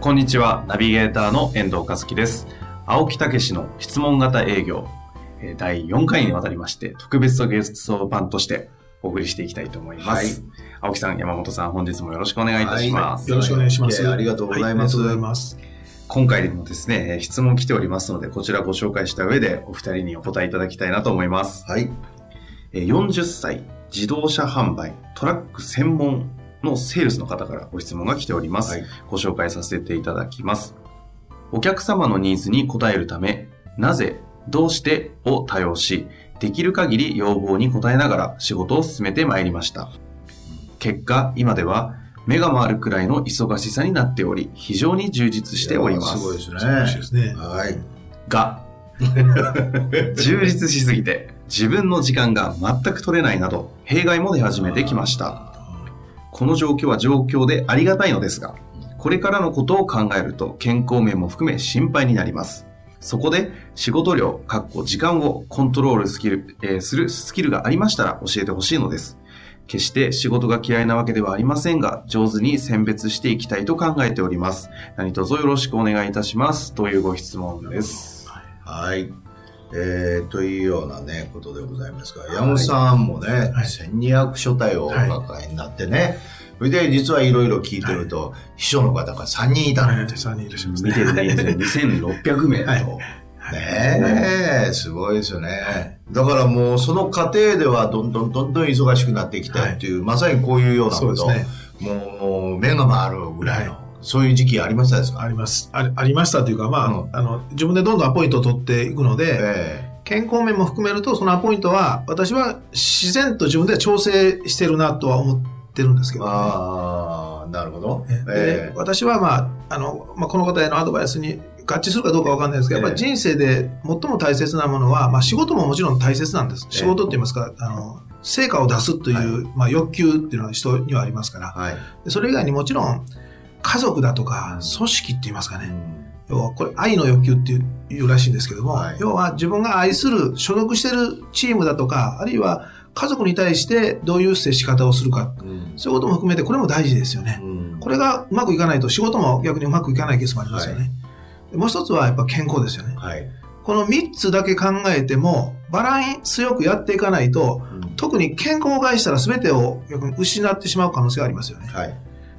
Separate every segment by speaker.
Speaker 1: こんにちは、ナビゲーターの遠藤和樹です。青木武の質問型営業、えー第4回にわたりまして、特別ゲスト版としてお送りしていきたいと思います。
Speaker 2: はい
Speaker 1: 青木さん、山本さん、本日もよろしくお願いいたします。
Speaker 3: よろしくお願いします。
Speaker 2: えーありがとうございます
Speaker 3: はいます。
Speaker 1: 今回もですね、えー質問来ておりますので、こちらご紹介した上で、お二人にお答えいただきたいなと思います。
Speaker 2: はい。
Speaker 1: えー40歳、自動車販売、トラック専門のセールスの方からご質問が来ております。
Speaker 2: はい
Speaker 1: ご紹介させていただきます。お客様のニーズに応えるため、なぜ、どうしてを多用し、できる限り要望に応えながら仕事を進めてまいりました。結果、今では目が回るくらいの忙しさになっており、非常に充実しております。
Speaker 2: すごいですね。
Speaker 3: すね。
Speaker 2: はい。
Speaker 1: が、充実しすぎて自分の時間が全く取れないなど、弊害も出始めてきました。この状況は状況でありがたいのですが、これからのことを考えると健康面も含め心配になります。そこで仕事量、かっこ時間をコントロールスキル、えーするスキルがありましたら教えてほしいのです。決して仕事が嫌いなわけではありませんが、上手に選別していきたいと考えております。何卒よろしくお願いいたします。というご質問です。
Speaker 2: はい。えー、というようなね、ことでございますが、山本さんもね、
Speaker 3: はい
Speaker 2: 1200書体をお抱えになってね、それで実はいろいろ聞いてると、秘書の方が3人いた
Speaker 3: はい、
Speaker 2: のって。
Speaker 3: 3人いらっしゃいますね。
Speaker 1: 見てるね、2600名と。
Speaker 3: はい
Speaker 2: ねえ、すごいですよね。だからもうその過程ではどんどんどんどん忙しくなっていきたいっていう、まさにこういうようなこと、
Speaker 3: そうですね。
Speaker 2: もう目が回るぐらいの、
Speaker 3: は
Speaker 2: そういう時期ありましたですか？
Speaker 3: あります。ありありましたというか、まあ、
Speaker 2: うん
Speaker 3: あの、自分でどんどんアポイントを取っていくので、
Speaker 2: え
Speaker 3: 健康面も含めると、そのアポイントは、私は自然と自分で調整してるなとは思ってるんですけ
Speaker 2: え
Speaker 3: ど、ね。
Speaker 2: ああ、なるほど。
Speaker 3: で
Speaker 2: ええ
Speaker 3: 私は、まあ、あの、まあ、この方へのアドバイスに合致するかどうかわかんないですけど、やっぱり人生で最も大切なものは、まあ、仕事ももちろん大切なんです。
Speaker 2: ええ
Speaker 3: 仕事って言いますか、あの、成果を出すという、まあ、欲求っていうのは人にはありますから、
Speaker 2: はい。
Speaker 3: でそれ以外にもちろん、家族だとか、
Speaker 2: うん
Speaker 3: 組織って言いますかね。
Speaker 2: うん
Speaker 3: 要は、これ、愛の欲求っていういうらしいんですけども、
Speaker 2: はい
Speaker 3: 要は自分が愛する、所属してるチームだとか、あるいは家族に対してどういう接し方をするか、
Speaker 2: うん
Speaker 3: そういうことも含めて、これも大事ですよね。
Speaker 2: うん
Speaker 3: これがうまくいかないと仕事も逆にうまくいかないケースもありますよね。でもう一つはやっぱ健康ですよね。
Speaker 2: はい。
Speaker 3: この3つだけ考えても、バランスよくやっていかないと、特に健康を害したら全てを逆に失ってしまう可能性がありますよね。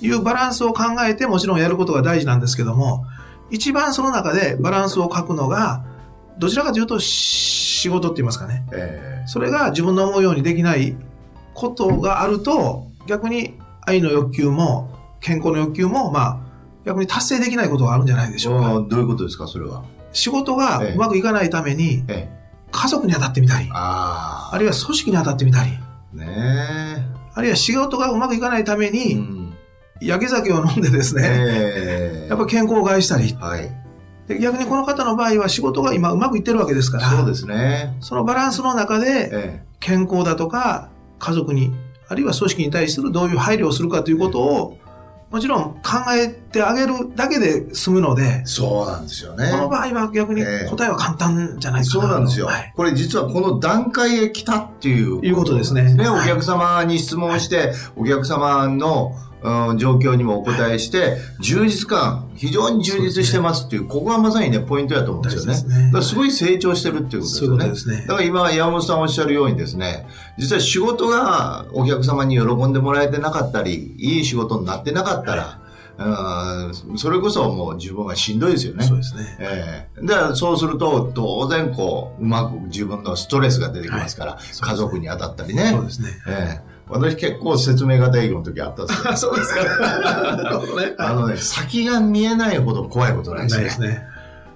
Speaker 2: はい。
Speaker 3: いうバランスを考えてもちろんやることが大事なんですけども、一番その中でバランスを書くのが、どちらかというと仕事って言いますかね。
Speaker 2: え
Speaker 3: それが自分の思うようにできないことがあると、逆に愛の欲求も健康の欲求も、まあ、逆に達成できないことがあるんじゃないで
Speaker 2: え
Speaker 3: しょうか。
Speaker 2: どういうことですか、それは？
Speaker 3: 仕事がうまくいかないために、
Speaker 2: ええ。
Speaker 3: 家族に当たってみたり、
Speaker 2: あ
Speaker 3: あるいは組織に当たってみたり、
Speaker 2: あ。ね
Speaker 3: あるいは仕事がうまくいかないため
Speaker 2: え。
Speaker 3: に、
Speaker 2: ん。
Speaker 3: 焼け酒を飲んでですね、
Speaker 2: ええ。
Speaker 3: やっぱ健康を害したり、
Speaker 2: はい。
Speaker 3: で逆にこの方の場合は仕事が今うまくいってるわけですから、
Speaker 2: そうですね。
Speaker 3: そのバランスの中で
Speaker 2: え
Speaker 3: 健康だとか家族に、あるいは組織に対するどういう配慮をするかということを、もちろん考えてあげるだけで済むので
Speaker 2: え。、そうなんですよね。
Speaker 3: この場合は逆に
Speaker 2: ええ
Speaker 3: 答えは簡単じゃないかな
Speaker 2: そうなんですよ、
Speaker 3: はい
Speaker 2: これ実はこの段階へ来たっていう
Speaker 3: いうことですね
Speaker 2: ね、お
Speaker 3: はい
Speaker 2: 客様に質問して、お客様の、うん状況にもお答えして、充実感、非常に充実してますっていう、ここがまさにね、ポイントだと思うんですよね。
Speaker 3: すね
Speaker 2: だからすごい成長してるっていうことですよね。
Speaker 3: ね
Speaker 2: だ。から今、山本さんおっしゃるようにですね、実は仕事がお客様に喜んでもらえてなかったり、いい仕事になってなかったら、うんそれこそもう自分はしんどいですよね。
Speaker 3: そうですね。
Speaker 2: ええで、そうすると、当然、こう、うまく自分のストレスが出てきますから、
Speaker 3: すね
Speaker 2: 家族に当たったりね。
Speaker 3: そうですね。
Speaker 2: ええ私結構説明型営業の時あったんですよ。
Speaker 3: そうですか。なるほどね。
Speaker 2: あのね、先が見えないほど怖いことないですね。
Speaker 3: ないですね。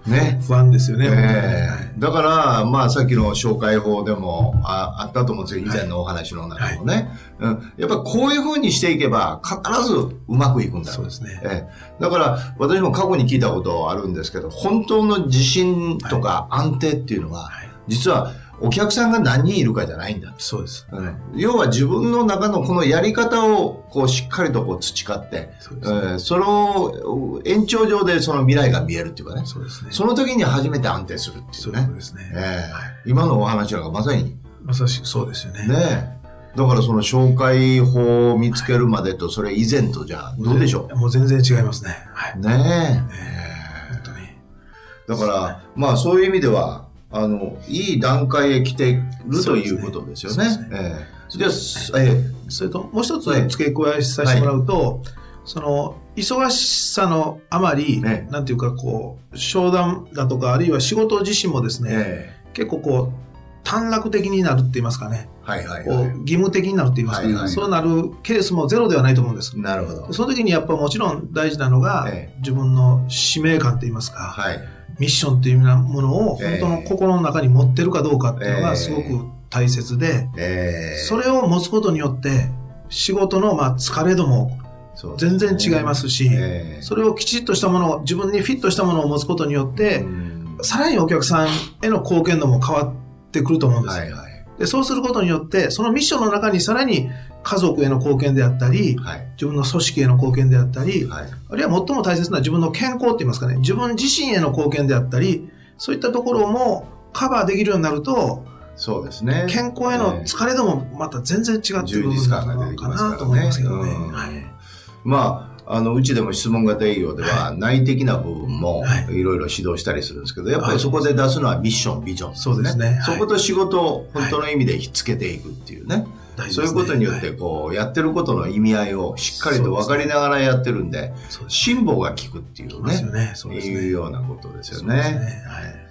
Speaker 2: ね。
Speaker 3: 不安ですよね。
Speaker 2: ええだから、まあ、さっきの紹介法でもああったと思うんですよ、以前のお話の中でもね。うん、やっぱこういう風にしていけば、必ずうまくいくんだ
Speaker 3: そうですね。
Speaker 2: ええ、だから、私も過去に聞いたことあるんですけど、本当の自信とか安定っていうのは、
Speaker 3: はい
Speaker 2: 実はお客さんが何人いるかじゃないんだ。
Speaker 3: そうです。
Speaker 2: うん要は自分の中のこのやり方をこうしっかりとこう培って、
Speaker 3: そね。
Speaker 2: えーその延長上でその未来が見えるっていうかね、
Speaker 3: そうですね。
Speaker 2: その時に初めて安定するっていね
Speaker 3: そう。ですね。
Speaker 2: ええ
Speaker 3: はい
Speaker 2: 今のお話なんかまさに
Speaker 3: まさしくそうですよね。
Speaker 2: ねだからその紹介法を見つけるまでとそれ以前とじゃあどうでしょ
Speaker 3: もう全然違いますね。はい。
Speaker 2: うね
Speaker 3: 本当に。
Speaker 2: えだからまあそういう意味ではあのいい段階へ来てるということですよね。
Speaker 3: そうですね。
Speaker 2: ええ。じゃあええ。
Speaker 3: それと、もう一つ
Speaker 2: はい。
Speaker 3: 付け加えさせてもらうと、その、忙しさのあまり、
Speaker 2: ね
Speaker 3: なんていうか、こう、商談だとか、あるいは仕事自身もですね、
Speaker 2: え
Speaker 3: 結構こう、短絡的になるって言いますかね、
Speaker 2: えはいはいは
Speaker 3: こう義務的になるって言いますかね、
Speaker 2: はいはい。
Speaker 3: そうなるケースもゼロではないと思うんです。
Speaker 2: い。なるほど。
Speaker 3: その時にやっぱもちろん大事なのが、
Speaker 2: ええ。
Speaker 3: 自分の使命感と言いますか、
Speaker 2: はい
Speaker 3: ミッションというようなものを本当の心の中に持ってるかどうかっていうの
Speaker 2: ええ
Speaker 3: がすごく大切で、
Speaker 2: ええ
Speaker 3: それを持つことによって仕事のまあ疲れ度も全
Speaker 2: ね
Speaker 3: 然違いますし、
Speaker 2: ええ
Speaker 3: それをきちっとしたものを自分にフィットしたものを持つことによって、
Speaker 2: うん。
Speaker 3: さらにお客さんへの貢献度も変わってくると思うんです、でそうすることによってそのミッションの中にさらに家族への貢献であったり
Speaker 2: はい。
Speaker 3: 自分の組織への貢献であったり、
Speaker 2: はい。
Speaker 3: あるいは最も大切な自分の健康って言いますかね。自分自身への貢献であったりそういったところもカバーできるようになると
Speaker 2: そうですね。
Speaker 3: 健康への疲れ度もまた全然違ってくる
Speaker 2: 充
Speaker 3: 部分
Speaker 2: 実感が出てきますからね
Speaker 3: なと思いますけどね。
Speaker 2: うん
Speaker 3: はい。
Speaker 2: まあ、あの、うちでも質問型営業では、内的な部分も
Speaker 3: はい。
Speaker 2: いろいろ指導したりするんですけど、やっぱりそこで出すのはミッション、ビジョン、
Speaker 3: そうですね。はい。
Speaker 2: そこと仕事を本当の意味でひっつけていくっていうね。
Speaker 3: 大事
Speaker 2: そういうことによって、こう、やってることの意味合いをしっかりと分かりながらやってるんで、辛抱が効くっていうね。
Speaker 3: ね。そうね。
Speaker 2: いうようなことですよね。
Speaker 3: はい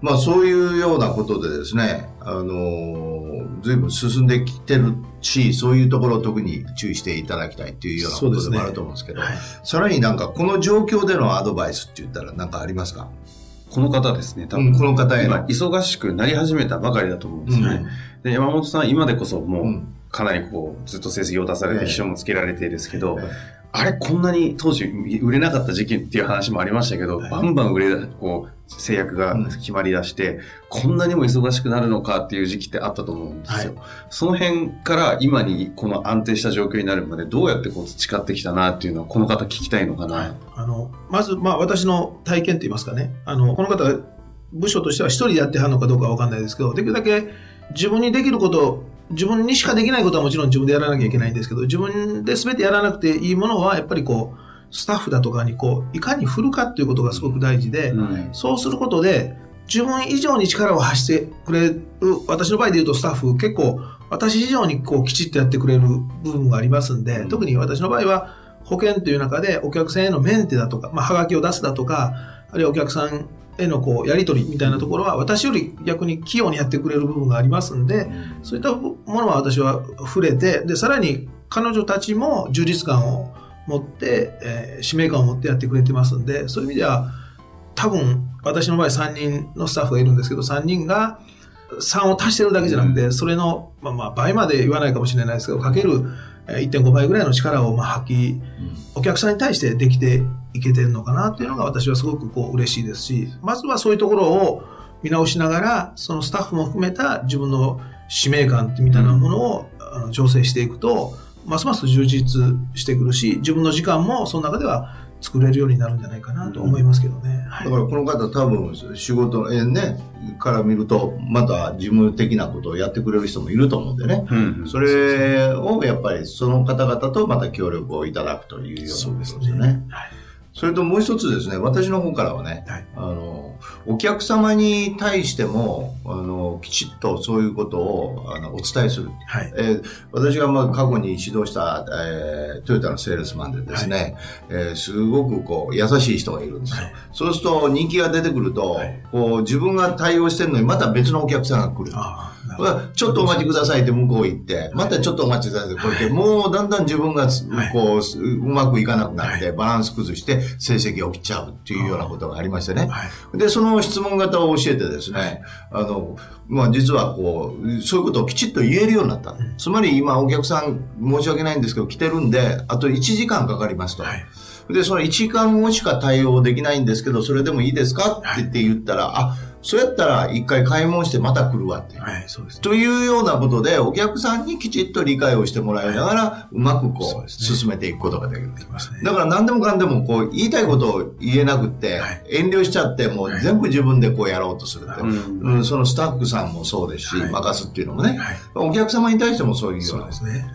Speaker 2: まあそういうようなことでですね、あのー、随分進んできてるし、そういうところを特に注意していただきたいっていうようなことでもあると思うんですけど、
Speaker 3: はい
Speaker 2: さらになんかこの状況でのアドバイスって言ったら何かありますか？
Speaker 1: この方ですね、多分、
Speaker 2: うんこの方へ
Speaker 1: 今
Speaker 2: の。
Speaker 1: 忙しくなり始めたばかりだと思うんですよね。で、山本さん、今でこそもう、
Speaker 2: うん。
Speaker 1: かなりこう、ずっと成績を出され
Speaker 2: ええ。
Speaker 1: て、秘書もつけられてですけど、
Speaker 2: え
Speaker 1: あれ、こんなに当時売れなかった時期っていう話もありましたけど、
Speaker 3: はい。
Speaker 1: バンバン売れ、こう、制約が決まり出して、こんなにも忙しくなるのかっていう時期ってあったと思うんですよ。その辺から今にこの安定した状況になるまでどうやってこう培ってきたなっていうのはこの方聞きたいのかな？
Speaker 3: はい。あの、まず、まあ、私の体験といいますかね、あの、この方が部署としては一人でやってはるのかどうかわかんないですけど、できるだけ自分にできること、自分にしかできないことはもちろん自分でやらなきゃいけないんですけど、自分で全てやらなくていいものは、やっぱりこう、スタッフだとかにこう、いかに振るかっていうことがすごく大事で、
Speaker 1: うん
Speaker 3: そうすることで、自分以上に力を発してくれる、私の場合で言うとスタッフ結構、私以上にこうきちっとやってくれる部分がありますんで、
Speaker 2: うん。
Speaker 3: 特に私の場合は保険という中でお客さんへのメンテだとか、まあ、はがきを出すだとか、あるいはお客さんへのこうやり取りみたいなところは私より逆に器用にやってくれる部分がありますんで、そういったものは私は触れて、で、さらに彼女たちも充実感を持って、えー使命感を持ってやってくれてますんで、そういう意味では、多分、私の場合3人のスタッフがいるんですけど、3人が3を足してるだけじゃなくて、それの、まあまあ倍まで言わないかもしれないですけど、かけるえー1.5倍ぐらいの力をまあ発揮、お客さんに対してできていけてるのかなっていうのが私はすごくこう嬉しいですし、まずはそういうところを見直しながら、そのスタッフも含めた自分の使命感みたいなものを、あの調整していくと、ますます充実してくるし、自分の時間もその中では作れるようになるんじゃないかなと思いますけどね。はい
Speaker 2: だからこの方多分仕事、えーね、から見ると、また事務的なことをやってくれる人もいると思うんでね。
Speaker 1: うん
Speaker 2: それをやっぱりその方々とまた協力をいただくというようなことですよね。
Speaker 3: はい
Speaker 2: それともう一つですね、私の方からはね、
Speaker 3: はい
Speaker 2: あの、お客様に対しても、あの、きちっとそういうことをあのお伝えする。
Speaker 3: はい。
Speaker 2: えー私がまあ過去に指導した、えートヨタのセールスマンでですね、えーすごくこう優しい人がいるんですよ。
Speaker 3: はい
Speaker 2: そうすると人気が出てくると、
Speaker 3: はい
Speaker 2: こう自分が対応してるのにまた別のお客さんが来る。
Speaker 3: あ
Speaker 2: ちょっとお待ちくださいって向こう行って、またちょっとお待ちくださいって、こうやって、もうだんだん自分がこう、うまくいかなくなって、バランス崩して成績が起きちゃうっていうようなことがありましてね。
Speaker 3: はい。
Speaker 2: で、その質問型を教えてですね、あの、まあ、実はこう、そういうことをきちっと言えるようになった。つまり今お客さん申し訳ないんですけど来てるんで、あと1時間かかりますと。
Speaker 3: はい。
Speaker 2: で、その1時間後しか対応できないんですけど、それでもいいですか？って言ったら、あ、そうやったら一回買い物してまた来るわって。
Speaker 3: はい、そうです。
Speaker 2: というようなことで、お客さんにきちっと理解をしてもらいながら、うまくこう、進めていくことができる。だから何でもかんでもこう言いたいことを言えなくって、
Speaker 3: はい。
Speaker 2: 遠慮しちゃってもう全部自分でこうやろうとするって、
Speaker 1: うん。
Speaker 2: うんそのスタッフさんもそうですし、
Speaker 3: はい。
Speaker 2: 任すっていうのもね、
Speaker 3: はい。
Speaker 2: お客様に対してもそういうような。
Speaker 3: そうですね。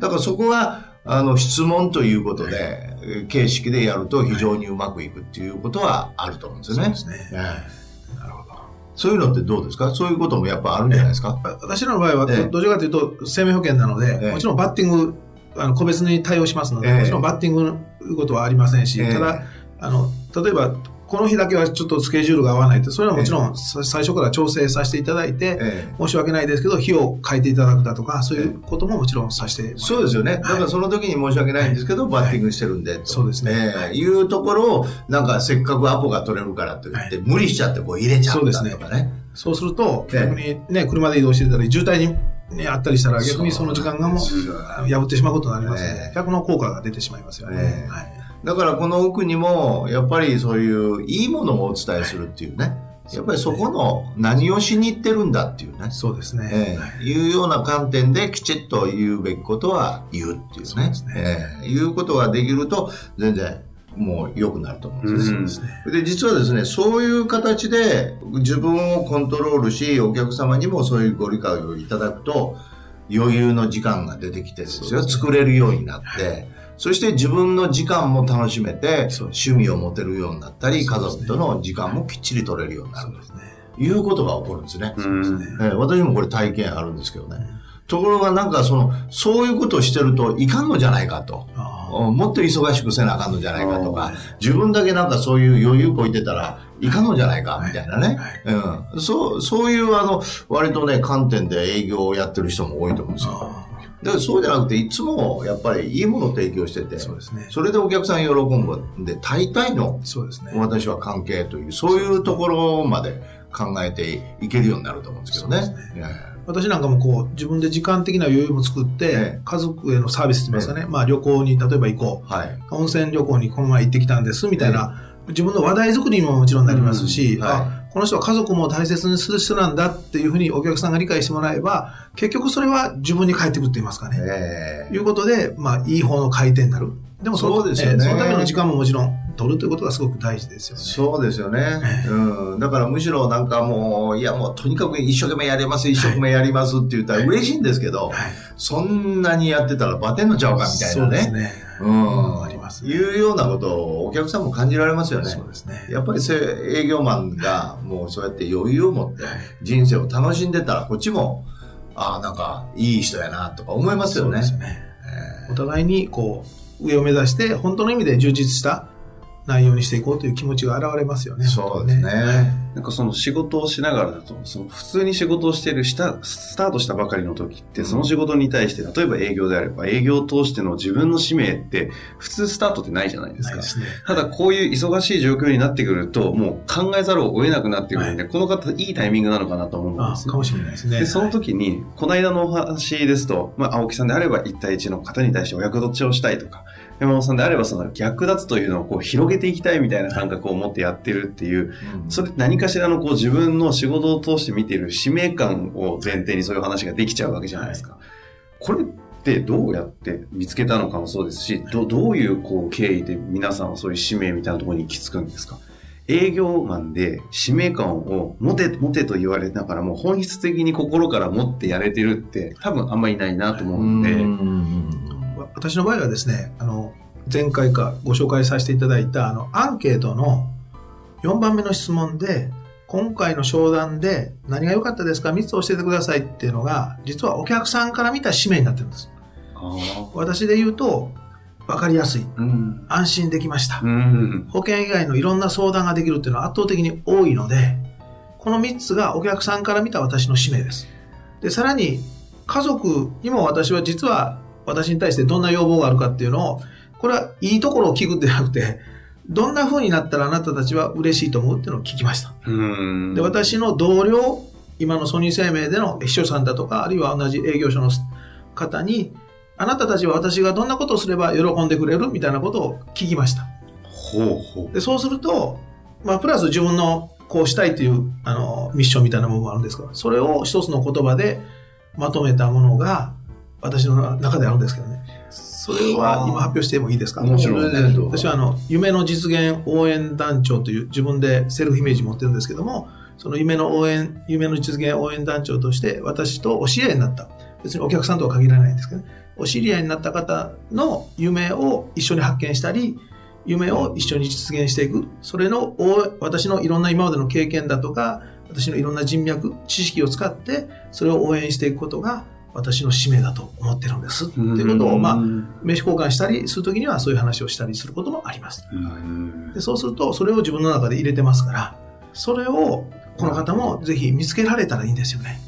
Speaker 2: だからそこがあの質問ということで、えー形式でやると非常にうまくいくっていうことはあると思うんですよね。
Speaker 3: そうですね。
Speaker 2: ええ。
Speaker 3: なるほど。
Speaker 2: そういうのってどうですか？そういうこともやっぱあるんじゃないですか？
Speaker 3: わ私らの場合は、
Speaker 2: ええ。
Speaker 3: どちらかというと、生命保険なので、
Speaker 2: ええ。
Speaker 3: もちろんバッティング、あの個別に対応しますので、
Speaker 2: ええ。
Speaker 3: もちろんバッティングのことはありませんし、
Speaker 2: ええ。
Speaker 3: ただ、あの、例えば、この日だけはちょっとスケジュールが合わないって、それはもちろん、さ最初から調整させていただいて、
Speaker 2: ええ。
Speaker 3: 申し訳ないですけど、日を変えていただくだとか、そういうことももちろんさせて
Speaker 2: そうですよね。だからその時に申し訳ないんですけど、バッティングしてるんで、と。
Speaker 3: そうですね。
Speaker 2: ええ。い。うところを、なんかせっかくアポが取れるからと言って、無理しちゃってこう入れちゃったとかね。
Speaker 3: そうすると、
Speaker 2: ええ。
Speaker 3: 逆にね、車で移動してたり、渋滞に、ね、あったりしたら、逆にその時間がもう、破ってしまうことになりますの逆の効果が出てしまいますよね。
Speaker 2: ええ。
Speaker 3: はい
Speaker 2: だからこの奥にも、やっぱりそういういいものをお伝えするっていうね。やっぱりそこの何をしに行ってるんだっていうね。
Speaker 3: そうですね。
Speaker 2: ええいうような観点できちっと言うべきことは言うっていうね。
Speaker 3: そうね
Speaker 2: ええいうことができると、全然もう良くなると思うんですよ。
Speaker 1: うん
Speaker 3: ですね。
Speaker 2: で、実はですね、そういう形で自分をコントロールし、お客様にもそういうご理解をいただくと、余裕の時間が出てきてですよ、作れるようになって、そして自分の時間も楽しめて、趣味を持てるようになったり、家族との時間もきっちり取れるようになる
Speaker 3: ですね。
Speaker 2: ということが起こるんですね。
Speaker 1: うん
Speaker 2: えー私もこれ体験あるんですけどね。ところがなんかその、そういうことをしてるといかんのじゃないかと。もっと忙しくせなあかんのじゃないかとか
Speaker 1: あ、
Speaker 2: 自分だけなんかそういう余裕こいてたらいかんのじゃないかみたいなね。
Speaker 3: は
Speaker 2: うん。そう、そういうあの、割とね、観点で営業をやってる人も多いと思うんですよ。
Speaker 3: あ
Speaker 2: だからそうじゃなくて、いつもやっぱりいいものを提供してて、
Speaker 3: そうですね。
Speaker 2: それでお客さん喜ぶんで、大体の
Speaker 3: そうですね。
Speaker 2: 私は関係という、そういうところまで考えていけるようになると思うんですけどね。
Speaker 3: 私なんかもこう、自分で時間的な余裕も作って、
Speaker 2: ええ
Speaker 3: 家族へのサービスって言いますかね、まあ旅行に例えば行こ
Speaker 2: えはい。
Speaker 3: う。温泉旅行にこの前行ってきたんです、みたいな、自分の話題作りにももちろんなりますし、
Speaker 2: うんはい
Speaker 3: あ、この人は家族も大切にする人なんだっていうふうにお客さんが理解してもらえば、結局それは自分に返ってくるって言いますかね。
Speaker 2: ええ
Speaker 3: いうことで、まあ、いい方の回転になる。でも
Speaker 2: そうですよね
Speaker 3: えーそのための時間ももちろん取るということがすごく大事ですよね。
Speaker 2: そうですよね
Speaker 3: え。
Speaker 2: うん。だからむしろなんかもう、いやもうとにかく一生懸命やります、一生懸命やりますって言ったら嬉しいんですけど、
Speaker 3: はい。
Speaker 2: そんなにやってたらバテんのちゃうかみたいなね。
Speaker 3: そうですね。
Speaker 2: うん。
Speaker 3: ますね
Speaker 2: いうようなことをお客さんも感じられますよね。
Speaker 3: そうですね。
Speaker 2: やっぱりせ営業マンがもうそうやって余裕を持って人生を楽しんでたらこっちも、ああ、なんかいい人やなとか思いますよね。
Speaker 3: そうですよね。お互いにこう上を目指して本当の意味で充実した内容にしていこうという気持ちが現れますよね。
Speaker 2: そうですね。
Speaker 1: なんかその仕事をしながらだと、その普通に仕事をしてるした、スタートしたばかりの時って、その仕事に対して、例えば営業であれば、営業を通しての自分の使命って、普通スタートってないじゃないですか。
Speaker 3: すね。
Speaker 1: ただこういう忙しい状況になってくると、もう考えざるを得なくなってくるんで、この方いいタイミングなのかなと思うん
Speaker 3: あ
Speaker 1: です
Speaker 3: かもしれないですね。
Speaker 1: で、その時に、この間のお話ですと、まあ、青木さんであれば1対1の方に対してお役立ちをしたいとか、山本さんであればその逆立つというのをこう広げていきたいみたいな感覚を持ってやってるっていう、それ何かしらのこう自分の仕事を通して見ている使命感を前提にそういう話ができちゃうわけじゃないですか。これってどうやって見つけたのかもそうですし、どどういうこう経緯で皆さんはそういう使命みたいなところに行き着くんですか。営業マンで使命感を持て、持てと言われながらも本質的に心から持ってやれてるって多分あんまりいないなと思うんで、
Speaker 3: 私の場合はですね、あの、前回かご紹介させていただいた、あの、アンケートの4番目の質問で、今回の商談で何が良かったですか ?3 つ教えてくださいっていうのが、実はお客さんから見た使命になってるんです。
Speaker 1: あ
Speaker 3: 私で言うと、分かりやすい。
Speaker 1: ーうん。
Speaker 3: 安心できました。
Speaker 1: うん。
Speaker 3: 保険以外のいろんな相談ができるっていうのは圧倒的に多いので、この3つがお客さんから見た私の使命です。で、さらに、家族にも私は実は、私に対してどんな要望があるかっていうのを、これはいいところを聞くんではなくて、どんな風になったらあなたたちは嬉しいと思うっていうのを聞きました。
Speaker 1: うん
Speaker 3: で、私の同僚、今のソニー生命での秘書さんだとか、あるいは同じ営業所の方に、あなたたちは私がどんなことをすれば喜んでくれる？みたいなことを聞きました。
Speaker 1: ほうほ
Speaker 3: で、そうすると、まあ、プラス自分のこうしたいという、あの、ミッションみたいなものがあるんですが、それを一つの言葉でまとめたものが、私の中であるんですけどね。それは今発表してもいいですか？
Speaker 1: もちろん
Speaker 2: ね
Speaker 3: 私はあの、夢の実現応援団長という自分でセルフイメージ持ってるんですけども、その夢の応援、夢の実現応援団長として私とお知り合いになった。別にお客さんとは限らないんですけどね。お知り合いになった方の夢を一緒に発見したり、夢を一緒に実現していく。それの応私のいろんな今までの経験だとか、私のいろんな人脈、知識を使って、それを応援していくことが私の使命だと思ってるんです。っていうことを、まあ、名刺交換したりするときにはそういう話をしたりすることもあります。
Speaker 1: うん
Speaker 3: でそうすると、それを自分の中で入れてますから、それをこの方もぜひ見つけられたらいいんですよね。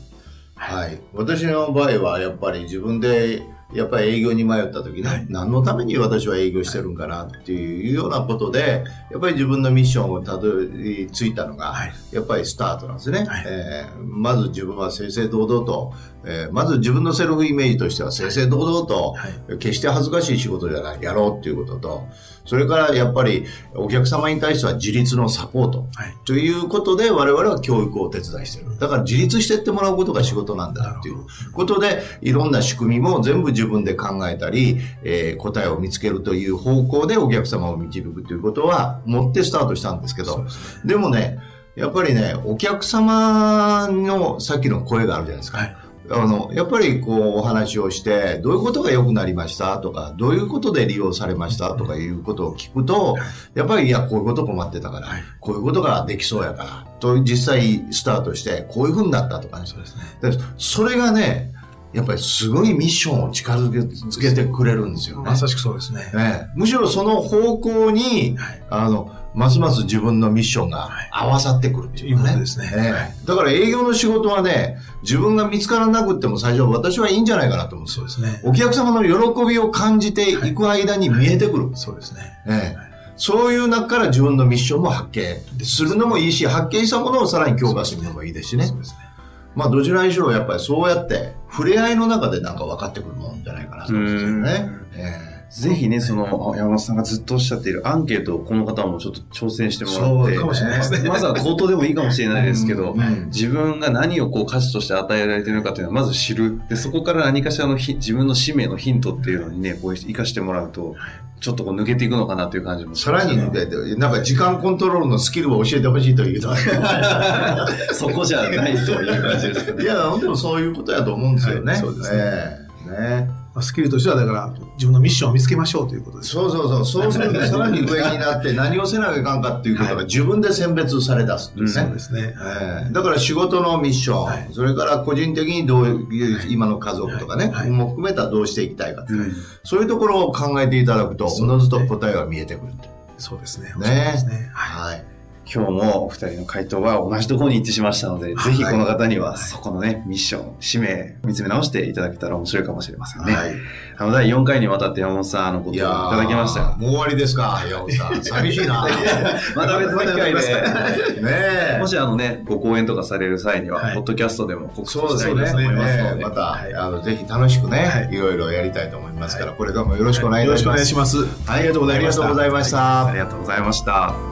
Speaker 2: はい。私の場合は、やっぱり自分で、やっぱり営業に迷った時ね、
Speaker 3: はい
Speaker 2: 何のために私は営業してるんかなっていうようなことで、やっぱり自分のミッションをたどり着いたのが、
Speaker 3: はい
Speaker 2: やっぱりスタートなんですね。
Speaker 3: はい
Speaker 2: えーまず自分は正々堂々と、えーまず自分のセルフイメージとしては正々堂々と、
Speaker 3: はい
Speaker 2: 決して恥ずかしい仕事じゃない、やろうっていうことと、それからやっぱりお客様に対しては自立のサポート。
Speaker 3: はい。
Speaker 2: ということで我々は教育をお手伝いしてる。だから自立してってもらうことが仕事なんだっていうことで、いろんな仕組みも全部自分で考えたり、えー答えを見つけるという方向でお客様を導くということは持ってスタートしたんですけど。
Speaker 3: で
Speaker 2: もね、やっぱりね、お客様のさっきの声があるじゃないですか。
Speaker 3: はい。
Speaker 2: あの、やっぱりこうお話をして、どういうことが良くなりました？とか、どういうことで利用されました？とかいうことを聞くと、やっぱりいや、こういうこと困ってたから、
Speaker 3: はい
Speaker 2: こういうことができそうやから、と実際スタートして、こういう風になったとかね。
Speaker 3: そうですね。
Speaker 2: でそれがね、やっぱりすごいミッションを近づけけてくれるんですよね。
Speaker 3: まさしくそうですね。
Speaker 2: ねむしろその方向に、
Speaker 3: はい。
Speaker 2: あの、ますます自分のミッションが合わさってくるっていうかね。
Speaker 3: ですね
Speaker 2: ええだから営業の仕事はね、自分が見つからなくっても最初私はいいんじゃないかなと思うんですよ。
Speaker 3: そうですね。
Speaker 2: お客様の喜びを感じていく間に見えてくる。
Speaker 3: そうですね。
Speaker 2: ええそういう中から自分のミッションも発見するのもいいし、発見したものをさらに強化するのもいいですしね
Speaker 3: そ。うですね。
Speaker 2: まあどちらにしろやっぱりそうやって触れ合いの中でなんか分かってくるもんじゃないかなと思うんですよね。ええ
Speaker 1: ぜひね、その、山本さんがずっとおっしゃっているアンケートをこの方もちょっと挑戦してもらって、
Speaker 2: そうかもしれないですね。
Speaker 1: まずは口頭でもいいかもしれないですけど、
Speaker 2: うん
Speaker 1: 自分が何をこう価値として与えられているのかっていうのをまず知る。で、そこから何かしらのひ自分の使命のヒントっていうのにね、こう活かしてもらうと、ちょっとこう抜けていくのかなという感じもし
Speaker 2: さらに抜けて、なんか時間コントロールのスキルを教えてほしいというと。
Speaker 1: そこじゃないという感じですけど。
Speaker 2: いや、本当にそういうことやと思うんですよね。
Speaker 3: はいそうですね。
Speaker 2: ええ。ね。
Speaker 3: まあ、スキルとしては、だから、自分のミッションを見つけましょうということです。
Speaker 2: そうそうそう。そうするとさらに上になって 何をせなきゃいかんかっていうことが自分で選別され出すっていうね。
Speaker 1: うん
Speaker 3: そうですね。
Speaker 2: ええだから仕事のミッション、
Speaker 3: はい
Speaker 2: それから個人的にどういう、今の家族とかね、
Speaker 3: はい
Speaker 2: も含めたどうしていきたいか、
Speaker 1: うん
Speaker 2: そういうところを考えていただくと、おのずと答えが見えてくると。
Speaker 3: そうですね。
Speaker 2: ね
Speaker 3: ね。はい。
Speaker 2: はい。
Speaker 1: 今日もお二人の回答は同じところに一致しましたので、
Speaker 2: はい
Speaker 1: ぜひこの方にはそこのね、ミッション、使命、見つめ直していただけたら面白いかもしれませんね。
Speaker 2: はい。
Speaker 1: あの、第4回にわたって山本さん、あの、ご登場いただきましたが
Speaker 2: もう終わりですか、山本さん。寂しいな。ね
Speaker 1: また別の機会で、
Speaker 2: え。
Speaker 1: もしあのね、ご講演とかされる際には、
Speaker 3: はい
Speaker 1: ポッドキャストでも告知。したいと思いますので、
Speaker 2: また、
Speaker 3: はい
Speaker 2: あの、ぜひ楽しくね、、
Speaker 3: はい
Speaker 2: ろいろやりたいと思いますから、これからもよろしくお願いします。
Speaker 3: しくお願いします。
Speaker 2: はい、ありがとうございました。ありがとうございました。
Speaker 1: ありがとうございました。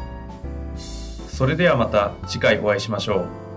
Speaker 1: それではまた次回お会いしましょう。